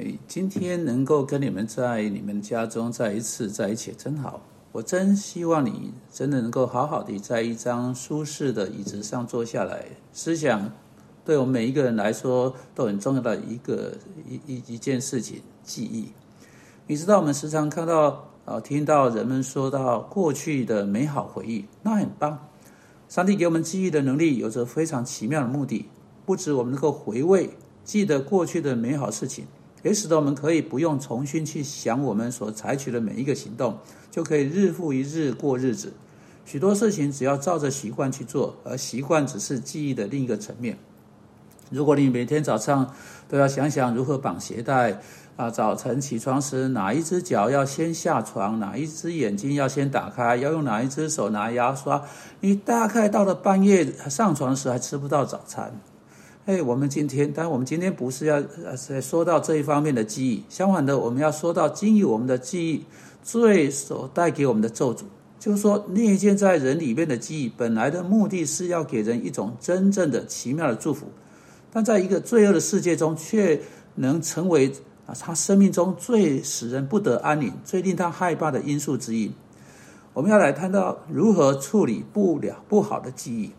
哎，今天能够跟你们在你们家中再一次在一起，真好。我真希望你真的能够好好的在一张舒适的椅子上坐下来，思想对我们每一个人来说都很重要的一个一一一件事情——记忆。你知道，我们时常看到啊，听到人们说到过去的美好回忆，那很棒。上帝给我们记忆的能力有着非常奇妙的目的，不止我们能够回味、记得过去的美好事情。也使得我们可以不用重新去想我们所采取的每一个行动，就可以日复一日过日子。许多事情只要照着习惯去做，而习惯只是记忆的另一个层面。如果你每天早上都要想想如何绑鞋带，啊，早晨起床时哪一只脚要先下床，哪一只眼睛要先打开，要用哪一只手拿牙刷，你大概到了半夜上床时还吃不到早餐。哎，我们今天，但我们今天不是要呃说到这一方面的记忆，相反的，我们要说到经历我们的记忆最所带给我们的咒诅，就是说内建在人里面的记忆，本来的目的是要给人一种真正的奇妙的祝福，但在一个罪恶的世界中，却能成为啊他生命中最使人不得安宁、最令他害怕的因素之一。我们要来谈到如何处理不了不好的记忆。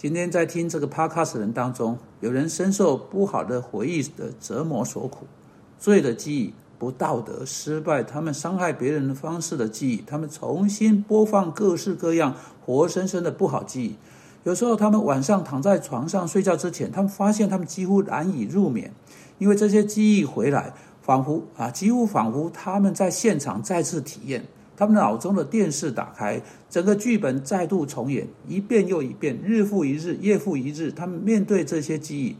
今天在听这个 podcast 人当中，有人深受不好的回忆的折磨所苦，罪的记忆、不道德、失败，他们伤害别人的方式的记忆，他们重新播放各式各样活生生的不好记忆。有时候他们晚上躺在床上睡觉之前，他们发现他们几乎难以入眠，因为这些记忆回来，仿佛啊，几乎仿佛他们在现场再次体验。他们脑中的电视打开，整个剧本再度重演，一遍又一遍，日复一日，夜复一日。他们面对这些记忆，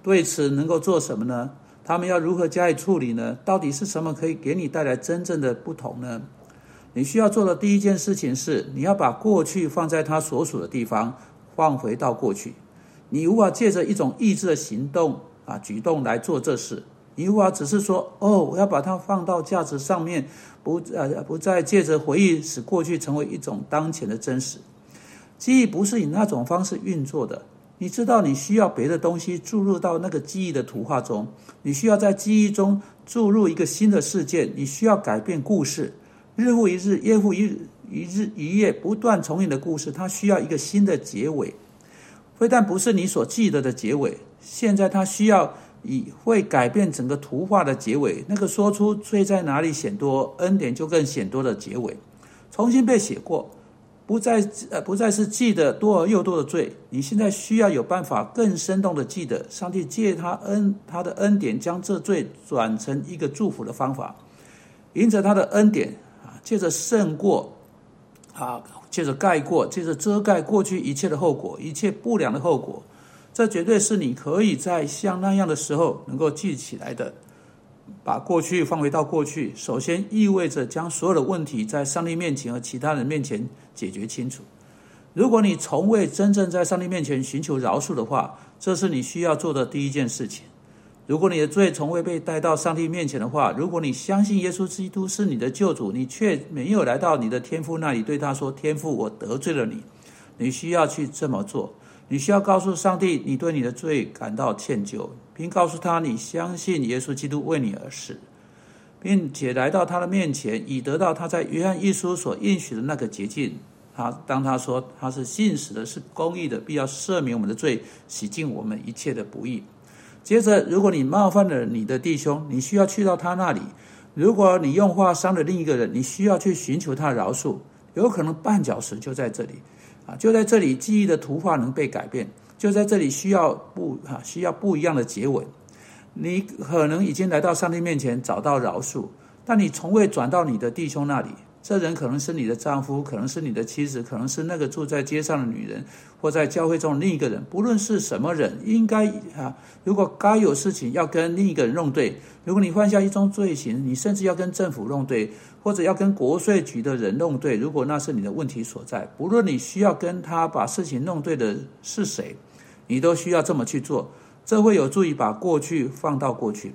对此能够做什么呢？他们要如何加以处理呢？到底是什么可以给你带来真正的不同呢？你需要做的第一件事情是，你要把过去放在它所属的地方，放回到过去。你无法借着一种意志的行动啊举动来做这事。你无法只是说哦，我要把它放到架子上面，不呃不再借着回忆使过去成为一种当前的真实。记忆不是以那种方式运作的。你知道你需要别的东西注入到那个记忆的图画中，你需要在记忆中注入一个新的事件，你需要改变故事。日复一日，夜复一日，一日一夜不断重演的故事，它需要一个新的结尾。非但不是你所记得的结尾，现在它需要。以会改变整个图画的结尾，那个说出罪在哪里显多，恩典就更显多的结尾，重新被写过，不再呃不再是记得多而又多的罪。你现在需要有办法更生动的记得，上帝借他恩他的恩典，将这罪转成一个祝福的方法，迎着他的恩典啊，借着胜过啊，借着盖过，借着遮盖过去一切的后果，一切不良的后果。这绝对是你可以在像那样的时候能够记起来的。把过去放回到过去，首先意味着将所有的问题在上帝面前和其他人面前解决清楚。如果你从未真正在上帝面前寻求饶恕的话，这是你需要做的第一件事情。如果你的罪从未被带到上帝面前的话，如果你相信耶稣基督是你的救主，你却没有来到你的天父那里对他说：“天父，我得罪了你。”你需要去这么做。你需要告诉上帝，你对你的罪感到歉疚，并告诉他你相信耶稣基督为你而死，并且来到他的面前，以得到他在约翰一书所应许的那个捷径。他当他说他是信实的，是公义的，必要赦免我们的罪，洗净我们一切的不义。接着，如果你冒犯了你的弟兄，你需要去到他那里；如果你用话伤了另一个人，你需要去寻求他的饶恕。有可能绊脚石就在这里。啊就在这里，记忆的图画能被改变。就在这里，需要不啊，需要不一样的结尾。你可能已经来到上帝面前，找到饶恕，但你从未转到你的弟兄那里。这人可能是你的丈夫，可能是你的妻子，可能是那个住在街上的女人，或在教会中另一个人。不论是什么人，应该啊，如果该有事情要跟另一个人弄对，如果你犯下一宗罪行，你甚至要跟政府弄对，或者要跟国税局的人弄对。如果那是你的问题所在，不论你需要跟他把事情弄对的是谁，你都需要这么去做。这会有助于把过去放到过去。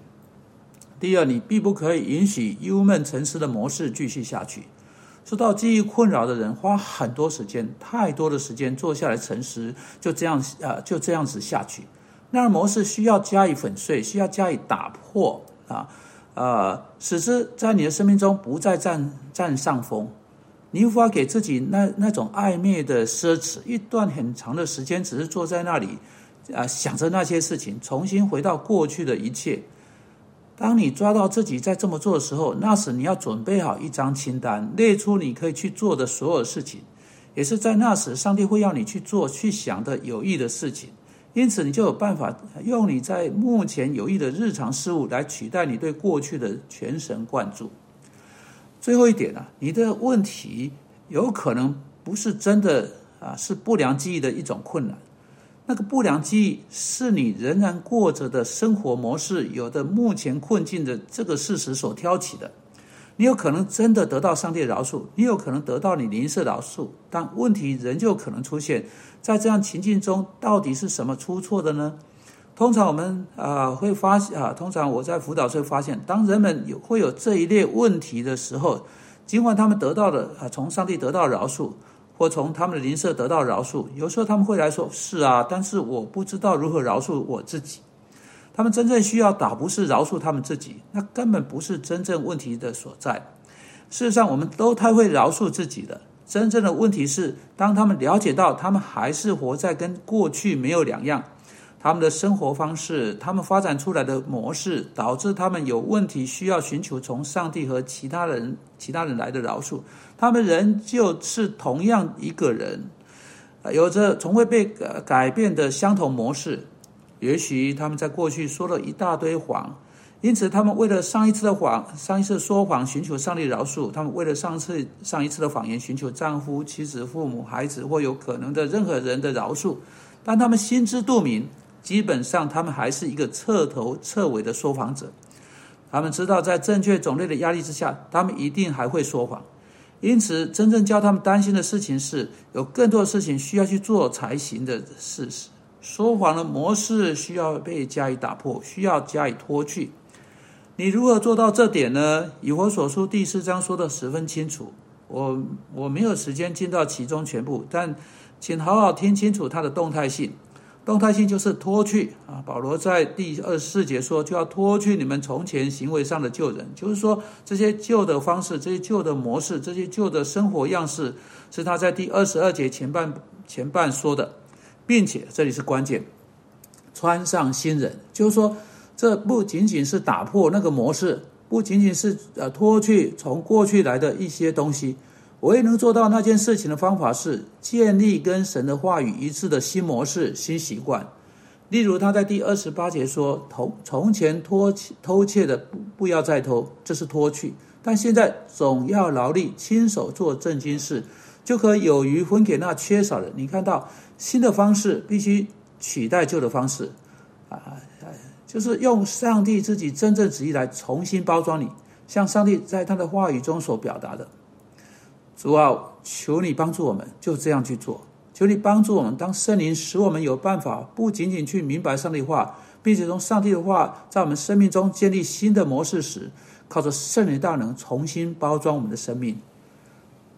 第二，你必不可以允许忧闷沉思的模式继续下去。受到记忆困扰的人花很多时间，太多的时间坐下来沉思，就这样啊，就这样子下去。那样模式需要加以粉碎，需要加以打破啊，呃，使之在你的生命中不再占占上风。你无法给自己那那种暧昧的奢侈，一段很长的时间只是坐在那里啊，想着那些事情，重新回到过去的一切。当你抓到自己在这么做的时候，那时你要准备好一张清单，列出你可以去做的所有事情。也是在那时，上帝会要你去做、去想的有益的事情。因此，你就有办法用你在目前有益的日常事物来取代你对过去的全神贯注。最后一点呢，你的问题有可能不是真的啊，是不良记忆的一种困难。那个不良记忆是你仍然过着的生活模式，有的目前困境的这个事实所挑起的。你有可能真的得到上帝饶恕，你有可能得到你灵舍饶恕，但问题仍旧可能出现在这样情境中，到底是什么出错的呢？通常我们啊会发现啊，通常我在辅导时会发现，当人们有会有这一列问题的时候，尽管他们得到的啊从上帝得到饶恕。或从他们的邻舍得到饶恕，有时候他们会来说：“是啊，但是我不知道如何饶恕我自己。”他们真正需要打不是饶恕他们自己，那根本不是真正问题的所在。事实上，我们都太会饶恕自己了。真正的问题是，当他们了解到他们还是活在跟过去没有两样。他们的生活方式，他们发展出来的模式，导致他们有问题，需要寻求从上帝和其他人、其他人来的饶恕。他们仍旧是同样一个人，有着从未被改变的相同模式。也许他们在过去说了一大堆谎，因此他们为了上一次的谎、上一次说谎寻求上帝饶恕；他们为了上次、上一次的谎言寻求丈夫、妻子、父母、孩子或有可能的任何人的饶恕。但他们心知肚明。基本上，他们还是一个彻头彻尾的说谎者。他们知道，在正确种类的压力之下，他们一定还会说谎。因此，真正教他们担心的事情是，有更多事情需要去做才行的事实。说谎的模式需要被加以打破，需要加以脱去。你如何做到这点呢？以我所书第四章说的十分清楚。我我没有时间进到其中全部，但请好好听清楚它的动态性。动态性就是脱去啊，保罗在第二十四节说，就要脱去你们从前行为上的旧人，就是说这些旧的方式、这些旧的模式、这些旧的生活样式，是他在第二十二节前半前半说的，并且这里是关键，穿上新人，就是说这不仅仅是打破那个模式，不仅仅是呃脱去从过去来的一些东西。唯一能做到那件事情的方法是建立跟神的话语一致的新模式、新习惯。例如，他在第二十八节说：“从从前偷偷窃的不不要再偷，这是脱去；但现在总要劳力，亲手做正经事，就可有余分给那缺少的。”你看到新的方式必须取代旧的方式，啊，就是用上帝自己真正旨意来重新包装你，像上帝在他的话语中所表达的。主啊，求你帮助我们，就这样去做。求你帮助我们，当圣灵使我们有办法，不仅仅去明白上帝话，并且从上帝的话在我们生命中建立新的模式时，靠着圣灵大能重新包装我们的生命。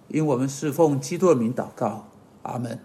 因我们是奉基督的名祷告，阿门。